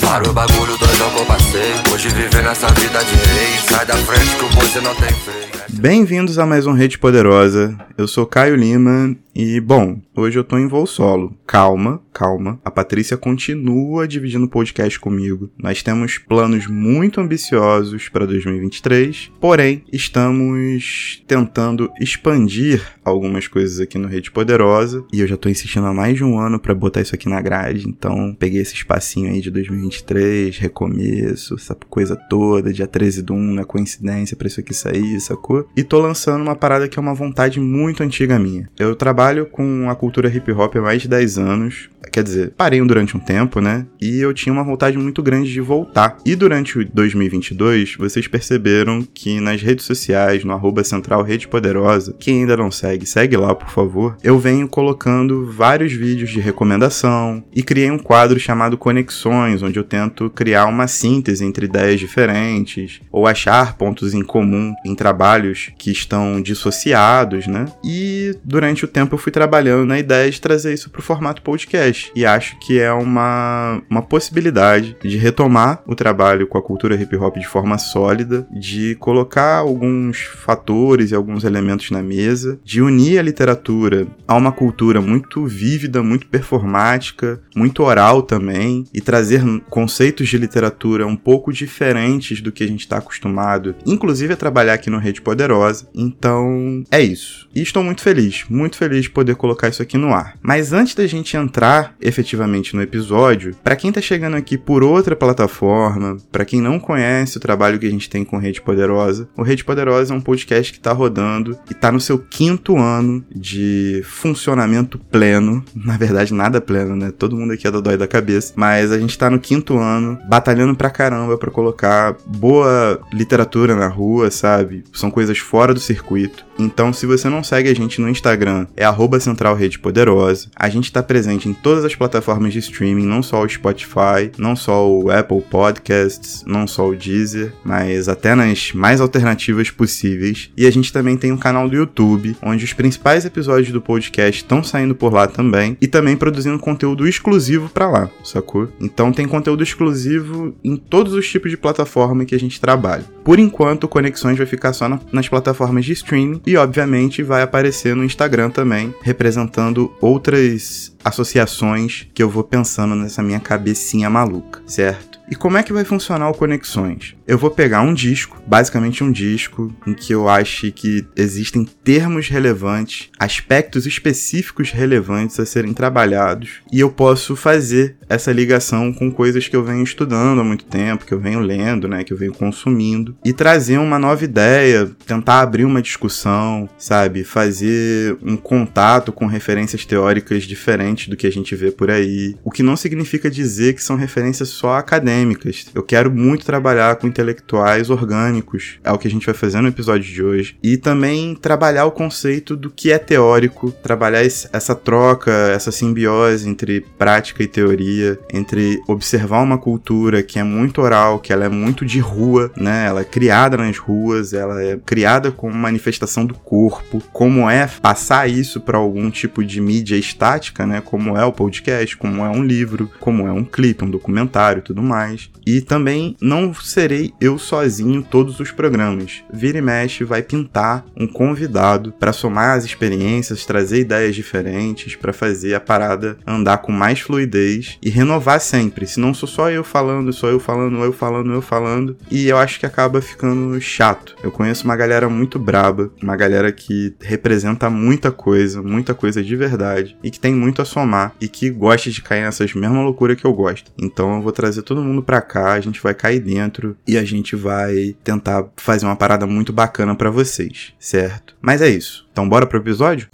Para o bagulho doidão que eu passei. Hoje viver nessa vida de rei. Sai da frente que o boi não tem freio Bem-vindos a mais um Rede Poderosa. Eu sou Caio Lima e, bom, hoje eu tô em voo solo. Calma, calma. A Patrícia continua dividindo o podcast comigo. Nós temos planos muito ambiciosos para 2023, porém, estamos tentando expandir algumas coisas aqui no Rede Poderosa e eu já tô insistindo há mais de um ano para botar isso aqui na grade, então peguei esse espacinho aí de 2023, recomeço, essa coisa toda, dia 13 do 1, na coincidência pra isso aqui sair, sacou? E tô lançando uma parada que é uma vontade muito antiga minha. Eu trabalho com a cultura hip hop há mais de 10 anos. Quer dizer, parei durante um tempo, né? E eu tinha uma vontade muito grande de voltar. E durante o 2022, vocês perceberam que nas redes sociais, no arroba central Rede Poderosa, quem ainda não segue, segue lá, por favor. Eu venho colocando vários vídeos de recomendação e criei um quadro chamado Conexões, onde eu tento criar uma síntese entre ideias diferentes ou achar pontos em comum em trabalhos que estão dissociados, né? E durante o tempo eu fui trabalhando na ideia de trazer isso para o formato podcast. E acho que é uma, uma possibilidade de retomar o trabalho com a cultura hip hop de forma sólida, de colocar alguns fatores e alguns elementos na mesa, de unir a literatura a uma cultura muito vívida, muito performática, muito oral também, e trazer conceitos de literatura um pouco diferentes do que a gente está acostumado, inclusive a trabalhar aqui no Rede Poderosa. Então, é isso. E estou muito feliz, muito feliz de poder colocar isso aqui no ar. Mas antes da gente entrar efetivamente no episódio, para quem tá chegando aqui por outra plataforma, para quem não conhece o trabalho que a gente tem com Rede Poderosa, o Rede Poderosa é um podcast que tá rodando e tá no seu quinto ano de funcionamento pleno. Na verdade, nada pleno, né? Todo mundo aqui é dói da cabeça, mas a gente tá no quinto ano, batalhando pra caramba para colocar boa literatura na rua, sabe? São coisas fora do circuito. Então, se você não segue a gente no Instagram, é arroba Central Rede Poderosa. A gente está presente em todas as plataformas de streaming, não só o Spotify, não só o Apple Podcasts, não só o Deezer, mas até nas mais alternativas possíveis. E a gente também tem um canal do YouTube, onde os principais episódios do podcast estão saindo por lá também, e também produzindo conteúdo exclusivo para lá, sacou? Então tem conteúdo exclusivo em todos os tipos de plataforma que a gente trabalha. Por enquanto, Conexões vai ficar só na, nas plataformas de streaming e, obviamente, vai aparecer no Instagram também, representando outras associações que eu vou pensando nessa minha cabecinha maluca, certo? E como é que vai funcionar o Conexões? Eu vou pegar um disco, basicamente um disco, em que eu acho que existem termos relevantes, aspectos específicos relevantes a serem trabalhados, e eu posso fazer essa ligação com coisas que eu venho estudando há muito tempo, que eu venho lendo, né, que eu venho consumindo, e trazer uma nova ideia, tentar abrir uma discussão, sabe, fazer um contato com referências teóricas diferentes do que a gente vê por aí, o que não significa dizer que são referências só acadêmicas. Eu quero muito trabalhar com intelectuais orgânicos, é o que a gente vai fazer no episódio de hoje, e também trabalhar o conceito do que é teórico, trabalhar essa troca, essa simbiose entre prática e teoria, entre observar uma cultura que é muito oral, que ela é muito de rua, né? Ela é criada nas ruas, ela é criada como manifestação do corpo, como é passar isso para algum tipo de mídia estática, né? Como é o podcast, como é um livro, como é um clipe, um documentário, tudo mais. E também não serei eu sozinho todos os programas. Vira e mexe vai pintar um convidado para somar as experiências, trazer ideias diferentes, para fazer a parada andar com mais fluidez e renovar sempre. Se não sou só eu falando, só eu falando, eu falando, eu falando, e eu acho que acaba ficando chato. Eu conheço uma galera muito braba, uma galera que representa muita coisa, muita coisa de verdade e que tem muito a somar e que gosta de cair nessas mesmas loucuras que eu gosto. Então eu vou trazer todo mundo pra cá, a gente vai cair dentro e a gente vai tentar fazer uma parada muito bacana para vocês, certo? Mas é isso. Então bora pro episódio?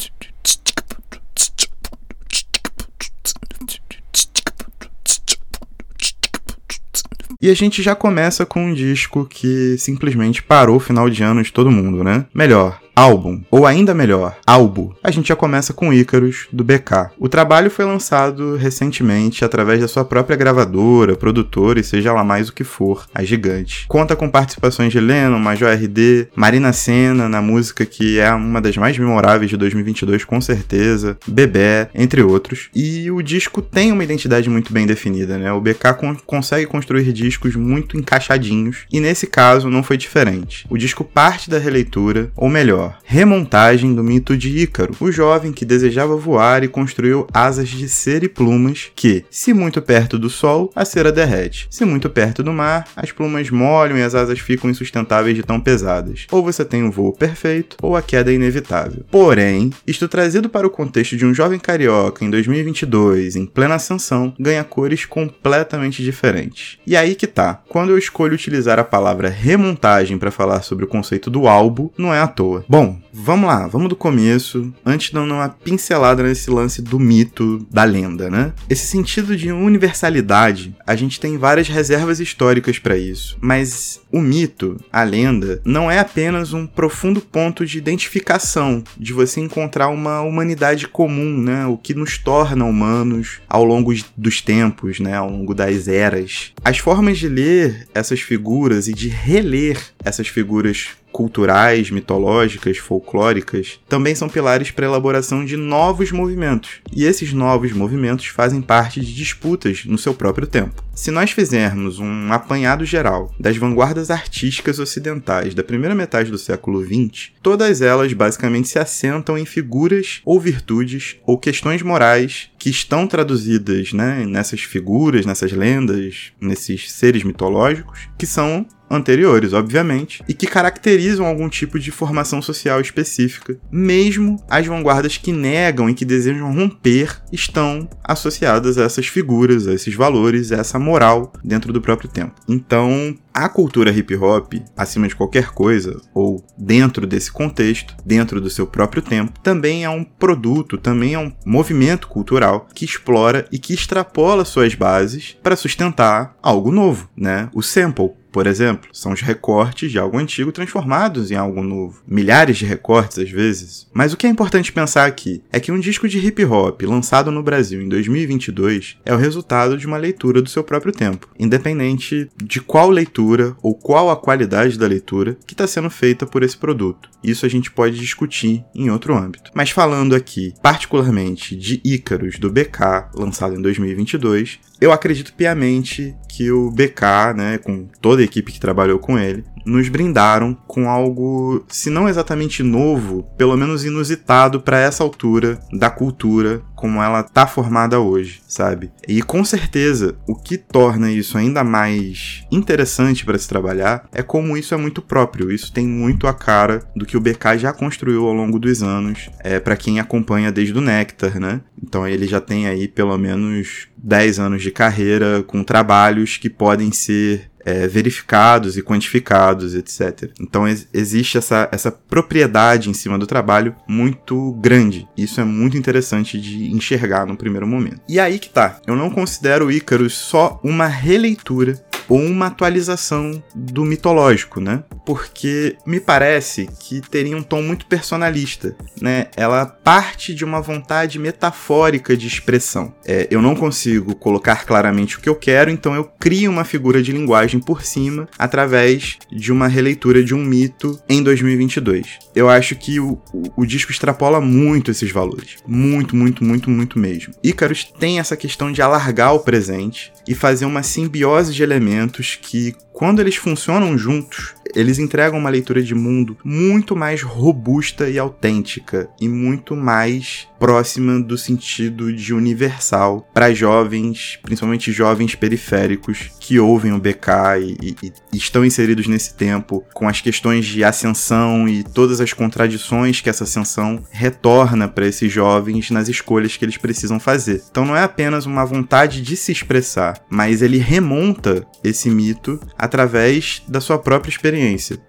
E a gente já começa com um disco que simplesmente parou o final de ano de todo mundo, né? Melhor, álbum, ou ainda melhor, álbum. A gente já começa com Ícaros, do BK. O trabalho foi lançado recentemente através da sua própria gravadora, produtora e seja lá mais o que for, a Gigante. Conta com participações de Lennon, Major RD, Marina Senna na música que é uma das mais memoráveis de 2022 com certeza, Bebé, entre outros. E o disco tem uma identidade muito bem definida, né? O BK con consegue construir discos muito encaixadinhos e nesse caso não foi diferente. O disco parte da releitura, ou melhor, remontagem do mito de Ícaro, o jovem que desejava voar e construiu asas de cera e plumas que, se muito perto do sol, a cera derrete. Se muito perto do mar, as plumas molham e as asas ficam insustentáveis de tão pesadas. Ou você tem um voo perfeito, ou a queda é inevitável. Porém, isto trazido para o contexto de um jovem carioca em 2022, em plena ascensão, ganha cores completamente diferentes. E aí que tá. Quando eu escolho utilizar a palavra remontagem para falar sobre o conceito do álbum, não é à toa. Bom, vamos lá, vamos do começo, antes dando uma pincelada nesse lance do mito, da lenda, né? Esse sentido de universalidade, a gente tem várias reservas históricas para isso, mas o mito, a lenda, não é apenas um profundo ponto de identificação, de você encontrar uma humanidade comum, né? O que nos torna humanos ao longo dos tempos, né? Ao longo das eras. As formas de ler essas figuras e de reler essas figuras culturais, mitológicas, folclóricas, também são pilares para a elaboração de novos movimentos. E esses novos movimentos fazem parte de disputas no seu próprio tempo. Se nós fizermos um apanhado geral das vanguardas artísticas ocidentais da primeira metade do século XX, todas elas basicamente se assentam em figuras ou virtudes ou questões morais que estão traduzidas né, nessas figuras, nessas lendas, nesses seres mitológicos, que são anteriores, obviamente, e que caracterizam algum tipo de formação social específica. Mesmo as vanguardas que negam e que desejam romper estão associadas a essas figuras, a esses valores, a essa moral dentro do próprio tempo. Então, a cultura hip hop, acima de qualquer coisa, ou dentro desse contexto, dentro do seu próprio tempo, também é um produto, também é um movimento cultural que explora e que extrapola suas bases para sustentar algo novo, né? O sample, por exemplo, são os recortes de algo antigo transformados em algo novo. Milhares de recortes às vezes. Mas o que é importante pensar aqui é que um disco de hip hop lançado no Brasil em 2022 é o resultado de uma leitura do seu próprio tempo, independente de qual leitura ou qual a qualidade da leitura que está sendo feita por esse produto. Isso a gente pode discutir em outro âmbito. Mas falando aqui particularmente de Ícaros do BK, lançado em 2022, eu acredito piamente que o BK, né, com toda a equipe que trabalhou com ele, nos brindaram com algo, se não exatamente novo, pelo menos inusitado para essa altura da cultura como ela tá formada hoje, sabe? E com certeza, o que torna isso ainda mais interessante para se trabalhar é como isso é muito próprio. Isso tem muito a cara do que o BK já construiu ao longo dos anos, é para quem acompanha desde o Nectar, né? Então ele já tem aí pelo menos 10 anos de carreira com trabalhos que podem ser é, verificados e quantificados, etc. Então ex existe essa, essa propriedade em cima do trabalho muito grande. Isso é muito interessante de enxergar no primeiro momento. E aí que tá. Eu não considero o Icarus só uma releitura uma atualização do mitológico, né? Porque me parece que teria um tom muito personalista, né? Ela parte de uma vontade metafórica de expressão. É, eu não consigo colocar claramente o que eu quero, então eu crio uma figura de linguagem por cima através de uma releitura de um mito em 2022. Eu acho que o, o, o disco extrapola muito esses valores. Muito, muito, muito, muito mesmo. Icarus tem essa questão de alargar o presente e fazer uma simbiose de elementos que, quando eles funcionam juntos, eles entregam uma leitura de mundo muito mais robusta e autêntica e muito mais próxima do sentido de universal para jovens, principalmente jovens periféricos que ouvem o BK e, e, e, estão inseridos nesse tempo com as questões de ascensão e todas as contradições que essa ascensão retorna para esses jovens nas escolhas que eles precisam fazer. Então não é apenas uma vontade de se expressar, mas ele remonta esse mito através da sua própria experiência.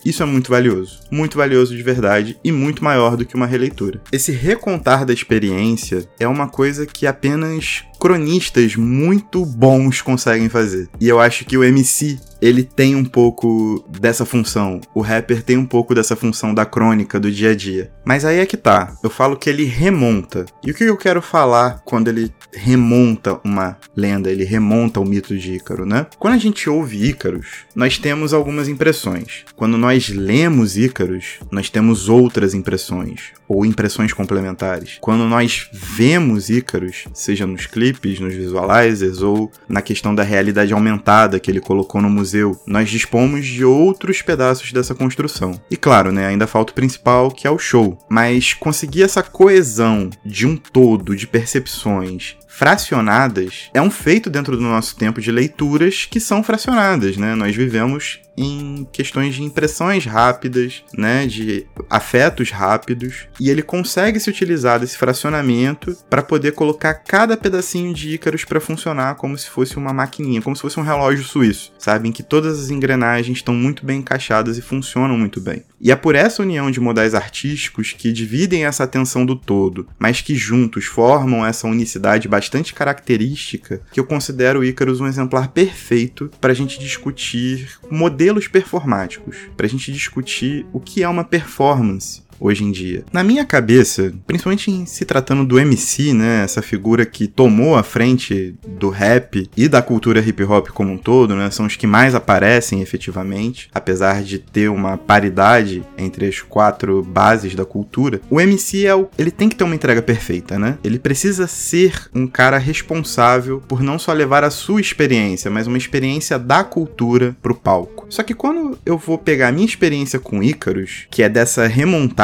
Isso é muito valioso, muito valioso de verdade e muito maior do que uma releitura. Esse recontar da experiência é uma coisa que apenas cronistas muito bons conseguem fazer. E eu acho que o MC ele tem um pouco dessa função. O rapper tem um pouco dessa função da crônica do dia a dia. Mas aí é que tá. Eu falo que ele remonta. E o que eu quero falar quando ele remonta uma lenda, ele remonta o mito de Ícaro, né? Quando a gente ouve Ícaros, nós temos algumas impressões. Quando nós lemos Ícaros, nós temos outras impressões, ou impressões complementares. Quando nós vemos Ícaros, seja nos clipes, nos visualizers, ou na questão da realidade aumentada que ele colocou no museu, nós dispomos de outros pedaços dessa construção. E claro, né, ainda falta o principal, que é o show. Mas conseguir essa coesão de um todo de percepções fracionadas é um feito dentro do nosso tempo de leituras que são fracionadas, né? Nós vivemos em questões de impressões rápidas, né, de afetos rápidos, e ele consegue se utilizar desse fracionamento para poder colocar cada pedacinho de Ícaros para funcionar como se fosse uma maquininha, como se fosse um relógio suíço, sabe, em que todas as engrenagens estão muito bem encaixadas e funcionam muito bem. E é por essa união de modais artísticos que dividem essa atenção do todo, mas que juntos formam essa unicidade bastante característica, que eu considero o Ícaros um exemplar perfeito para a gente discutir modelos performáticos, para a gente discutir o que é uma performance hoje em dia. Na minha cabeça, principalmente em se tratando do MC, né, essa figura que tomou a frente do rap e da cultura hip hop como um todo, né, são os que mais aparecem efetivamente, apesar de ter uma paridade entre as quatro bases da cultura. O MC é o, ele tem que ter uma entrega perfeita, né? Ele precisa ser um cara responsável por não só levar a sua experiência, mas uma experiência da cultura pro palco. Só que quando eu vou pegar a minha experiência com Ícaros, que é dessa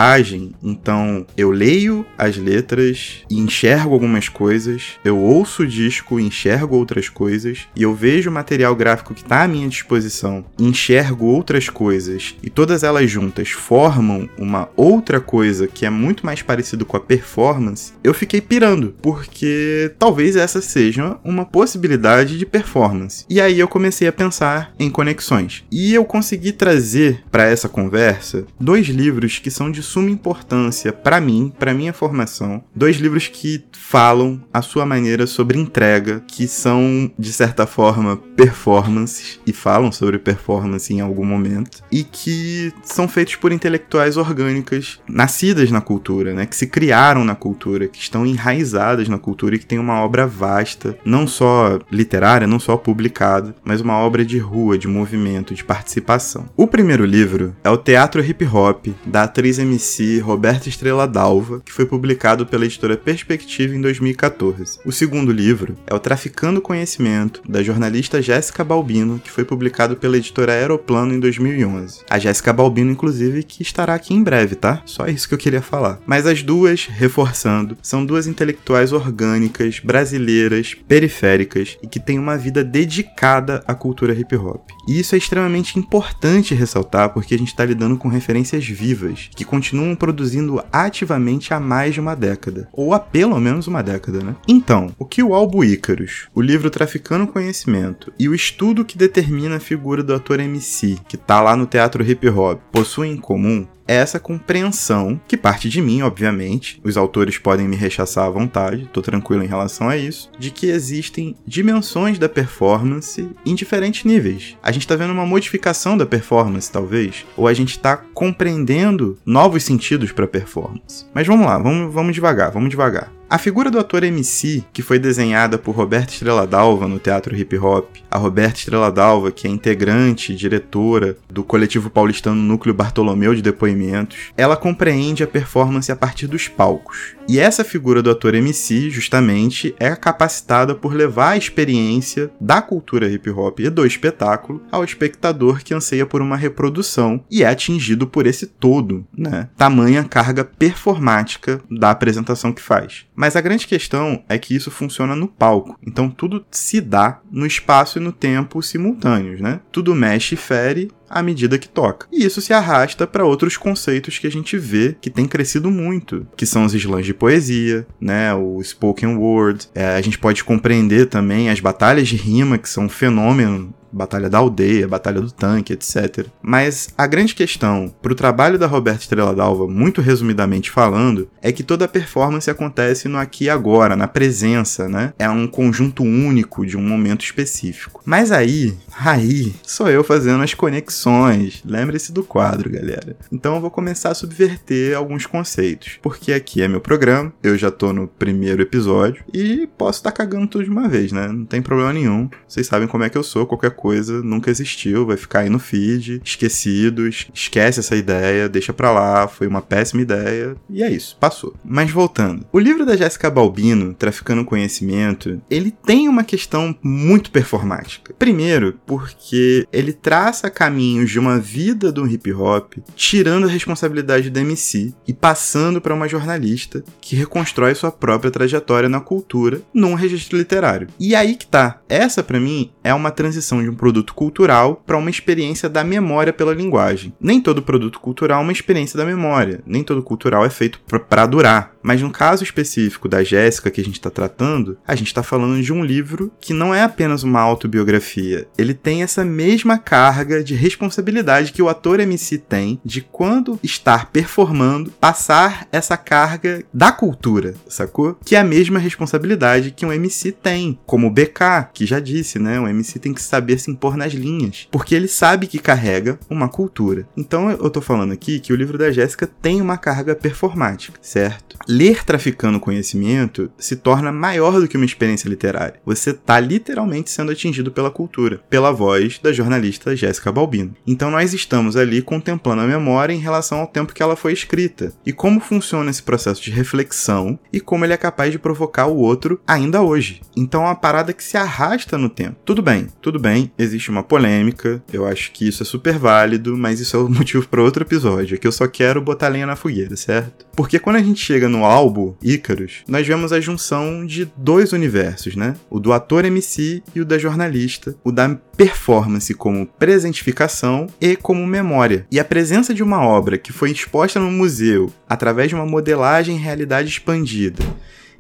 remontagem então eu leio as letras e enxergo algumas coisas, eu ouço o disco e enxergo outras coisas, e eu vejo o material gráfico que está à minha disposição, enxergo outras coisas, e todas elas juntas formam uma outra coisa que é muito mais parecido com a performance, eu fiquei pirando, porque talvez essa seja uma possibilidade de performance. E aí eu comecei a pensar em conexões. E eu consegui trazer para essa conversa dois livros que são de suma importância para mim, para minha formação. Dois livros que falam a sua maneira sobre entrega, que são de certa forma performances e falam sobre performance em algum momento e que são feitos por intelectuais orgânicas nascidas na cultura, né, que se criaram na cultura, que estão enraizadas na cultura e que têm uma obra vasta, não só literária, não só publicada, mas uma obra de rua, de movimento, de participação. O primeiro livro é o Teatro Hip Hop da atriz MC Roberta Estrela Dalva, que foi publicado pela editora Perspectiva em 2014. O segundo livro é O Traficando Conhecimento, da jornalista Jéssica Balbino, que foi publicado pela editora Aeroplano em 2011. A Jéssica Balbino, inclusive, que estará aqui em breve, tá? Só isso que eu queria falar. Mas as duas, reforçando, são duas intelectuais orgânicas, brasileiras, periféricas e que têm uma vida dedicada à cultura hip hop. E isso é extremamente importante ressaltar porque a gente está lidando com referências vivas, que continuam produzindo ativamente há mais de uma década, ou há pelo menos uma década, né? Então, o que o álbum Ícaros, o livro Traficando Conhecimento e o estudo que determina a figura do ator MC, que tá lá no teatro hip hop, possuem em comum essa compreensão, que parte de mim, obviamente, os autores podem me rechaçar à vontade, tô tranquilo em relação a isso, de que existem dimensões da performance em diferentes níveis. A gente tá vendo uma modificação da performance, talvez, ou a gente tá compreendendo novos sentidos para performance. Mas vamos lá, vamos, vamos devagar, vamos devagar. A figura do ator MC, que foi desenhada por Roberta Estrela Dalva no teatro hip hop, a Roberta Estrela Dalva, que é integrante e diretora do coletivo paulistano Núcleo Bartolomeu de Depoimentos, ela compreende a performance a partir dos palcos. E essa figura do ator MC, justamente, é capacitada por levar a experiência da cultura hip hop e do espetáculo ao espectador que anseia por uma reprodução e é atingido por esse todo, né? Tamanha carga performática da apresentação que faz. Mas a grande questão é que isso funciona no palco, então tudo se dá no espaço e no tempo simultâneos, né? Tudo mexe e fere à medida que toca. E isso se arrasta para outros conceitos que a gente vê que tem crescido muito, que são os slams de poesia, né, o spoken word. É, a gente pode compreender também as batalhas de rima, que são um fenômeno Batalha da Aldeia, Batalha do Tanque, etc. Mas a grande questão para o trabalho da Roberta Estrela d'Alva, muito resumidamente falando, é que toda a performance acontece no aqui e agora, na presença, né? É um conjunto único de um momento específico. Mas aí, aí, sou eu fazendo as conexões. Lembre-se do quadro, galera. Então eu vou começar a subverter alguns conceitos, porque aqui é meu programa, eu já tô no primeiro episódio e posso estar tá cagando tudo de uma vez, né? Não tem problema nenhum. Vocês sabem como é que eu sou, qualquer coisa nunca existiu, vai ficar aí no feed, esquecido, esquece essa ideia, deixa pra lá, foi uma péssima ideia, e é isso, passou. Mas voltando, o livro da Jéssica Balbino, Traficando Conhecimento, ele tem uma questão muito performática. Primeiro, porque ele traça caminhos de uma vida do hip hop, tirando a responsabilidade do MC e passando para uma jornalista que reconstrói sua própria trajetória na cultura num registro literário. E aí que tá. Essa para mim é uma transição de um produto cultural para uma experiência da memória pela linguagem. Nem todo produto cultural é uma experiência da memória, nem todo cultural é feito para durar. Mas no caso específico da Jéssica que a gente está tratando, a gente está falando de um livro que não é apenas uma autobiografia. Ele tem essa mesma carga de responsabilidade que o ator MC tem de quando estar performando, passar essa carga da cultura, sacou? Que é a mesma responsabilidade que um MC tem, como o BK, que já disse, né? Um MC tem que saber se impor nas linhas, porque ele sabe que carrega uma cultura. Então eu tô falando aqui que o livro da Jéssica tem uma carga performática, certo? Ler Traficando Conhecimento se torna maior do que uma experiência literária. Você tá literalmente sendo atingido pela cultura, pela voz da jornalista Jéssica Balbino. Então nós estamos ali contemplando a memória em relação ao tempo que ela foi escrita e como funciona esse processo de reflexão e como ele é capaz de provocar o outro ainda hoje. Então é uma parada que se arrasta no tempo. Tudo bem, tudo bem, existe uma polêmica, eu acho que isso é super válido, mas isso é o motivo para outro episódio, é que eu só quero botar lenha na fogueira, certo? Porque quando a gente chega no álbum Ícaros, nós vemos a junção de dois universos, né? O do ator MC e o da jornalista, o da performance como presentificação e como memória. E a presença de uma obra que foi exposta no museu através de uma modelagem em realidade expandida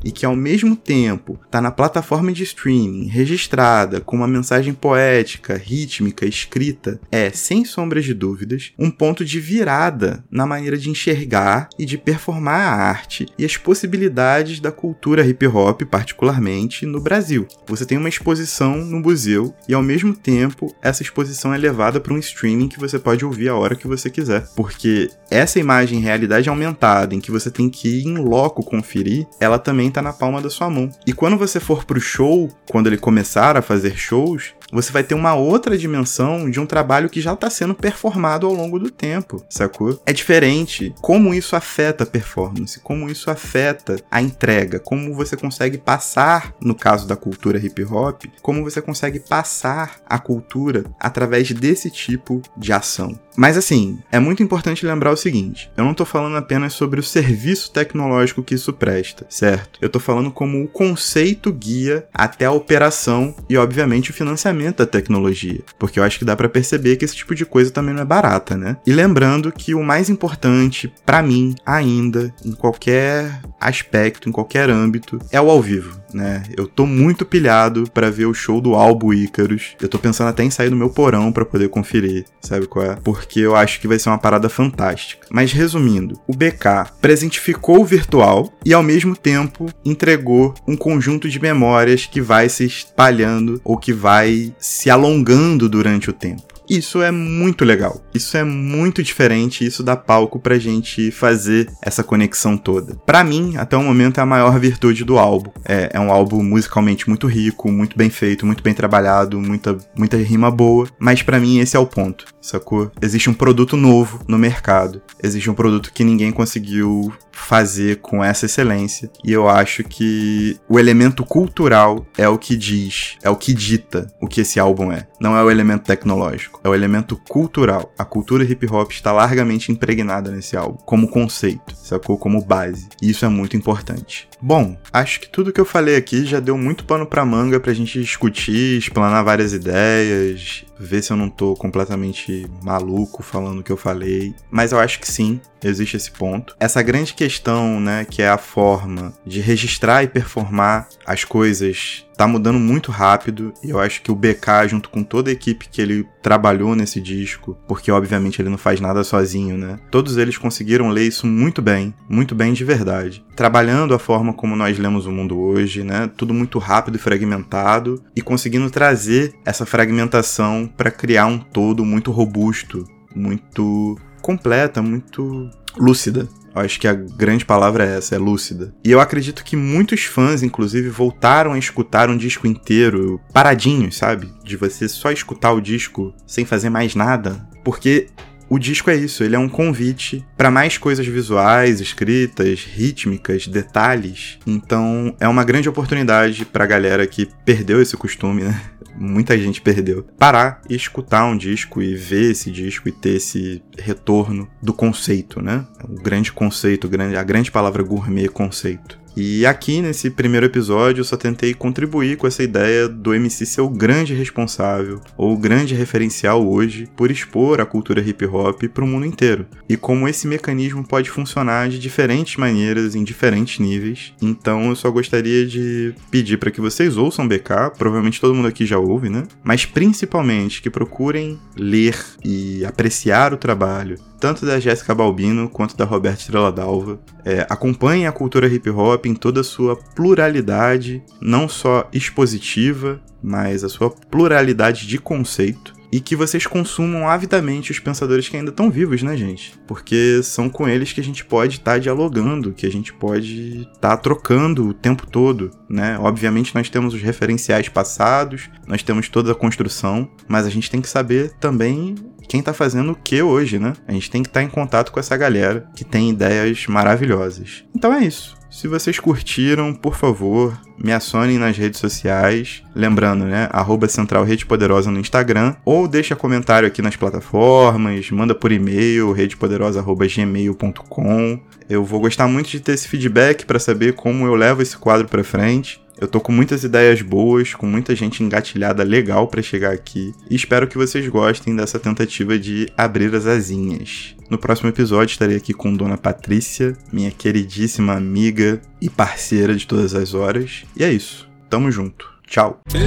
e que ao mesmo tempo está na plataforma de streaming, registrada, com uma mensagem poética, rítmica, escrita, é, sem sombras de dúvidas, um ponto de virada na maneira de enxergar e de performar a arte e as possibilidades da cultura hip hop, particularmente no Brasil. Você tem uma exposição no museu e ao mesmo tempo essa exposição é levada para um streaming que você pode ouvir a hora que você quiser, porque essa imagem em realidade aumentada, em que você tem que ir em loco conferir, ela também também tá na palma da sua mão. E quando você for pro show, quando ele começar a fazer shows, você vai ter uma outra dimensão de um trabalho que já está sendo performado ao longo do tempo, sacou? É diferente como isso afeta a performance, como isso afeta a entrega, como você consegue passar, no caso da cultura hip hop, como você consegue passar a cultura através desse tipo de ação. Mas assim, é muito importante lembrar o seguinte: eu não estou falando apenas sobre o serviço tecnológico que isso presta, certo? Eu estou falando como o conceito guia até a operação e, obviamente, o financiamento da tecnologia, porque eu acho que dá para perceber que esse tipo de coisa também não é barata, né? E lembrando que o mais importante para mim ainda em qualquer aspecto, em qualquer âmbito, é o ao vivo, né? Eu tô muito pilhado para ver o show do Albo Ícaros. Eu tô pensando até em sair do meu porão para poder conferir, sabe qual é? Porque eu acho que vai ser uma parada fantástica. Mas resumindo, o BK presentificou o virtual e ao mesmo tempo entregou um conjunto de memórias que vai se espalhando ou que vai se alongando durante o tempo. Isso é muito legal. Isso é muito diferente. Isso dá palco pra gente fazer essa conexão toda. Para mim, até o momento, é a maior virtude do álbum. É, é um álbum musicalmente muito rico, muito bem feito, muito bem trabalhado, muita, muita rima boa. Mas para mim, esse é o ponto, sacou? Existe um produto novo no mercado. Existe um produto que ninguém conseguiu fazer com essa excelência. E eu acho que o elemento cultural é o que diz, é o que dita o que esse álbum é. Não é o elemento tecnológico, é o elemento cultural. A cultura hip hop está largamente impregnada nesse álbum, como conceito, sacou? Como base. E isso é muito importante. Bom, acho que tudo que eu falei aqui já deu muito pano pra manga pra gente discutir, explanar várias ideias, ver se eu não tô completamente maluco falando o que eu falei. Mas eu acho que sim, existe esse ponto. Essa grande questão, né, que é a forma de registrar e performar as coisas tá mudando muito rápido e eu acho que o BK, junto com toda a equipe que ele trabalhou nesse disco, porque obviamente ele não faz nada sozinho, né? Todos eles conseguiram ler isso muito bem, muito bem de verdade. Trabalhando a forma como nós lemos o mundo hoje, né? Tudo muito rápido e fragmentado e conseguindo trazer essa fragmentação para criar um todo muito robusto, muito completa, muito lúcida. Acho que a grande palavra é essa, é lúcida. E eu acredito que muitos fãs, inclusive, voltaram a escutar um disco inteiro paradinhos, sabe? De você só escutar o disco sem fazer mais nada. Porque o disco é isso, ele é um convite para mais coisas visuais, escritas, rítmicas, detalhes. Então, é uma grande oportunidade pra galera que perdeu esse costume, né? Muita gente perdeu. Parar e escutar um disco e ver esse disco e ter esse retorno do conceito, né? O grande conceito, a grande palavra gourmet conceito. E aqui nesse primeiro episódio eu só tentei contribuir com essa ideia do MC ser o grande responsável ou o grande referencial hoje por expor a cultura hip hop para o mundo inteiro. E como esse mecanismo pode funcionar de diferentes maneiras em diferentes níveis. Então eu só gostaria de pedir para que vocês ouçam BK, provavelmente todo mundo aqui já ouve, né? Mas principalmente que procurem ler e apreciar o trabalho tanto da Jéssica Balbino quanto da Roberta Estrela Dalva. É, acompanhem a cultura hip hop em toda a sua pluralidade, não só expositiva, mas a sua pluralidade de conceito e que vocês consumam avidamente os pensadores que ainda estão vivos, né, gente? Porque são com eles que a gente pode estar tá dialogando, que a gente pode estar tá trocando o tempo todo, né? Obviamente nós temos os referenciais passados, nós temos toda a construção, mas a gente tem que saber também quem tá fazendo o que hoje, né? A gente tem que estar tá em contato com essa galera que tem ideias maravilhosas. Então é isso. Se vocês curtiram, por favor, me acionem nas redes sociais. Lembrando, né? Arroba Central Rede Poderosa no Instagram. Ou deixa comentário aqui nas plataformas, manda por e-mail, redepoderosa.gmail.com. Eu vou gostar muito de ter esse feedback para saber como eu levo esse quadro para frente. Eu tô com muitas ideias boas, com muita gente engatilhada legal para chegar aqui, e espero que vocês gostem dessa tentativa de abrir as asinhas. No próximo episódio estarei aqui com Dona Patrícia, minha queridíssima amiga e parceira de todas as horas. E é isso. Tamo junto. Tchau. Tudo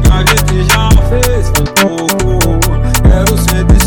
que a gente já fez foi pouco. Quero sentir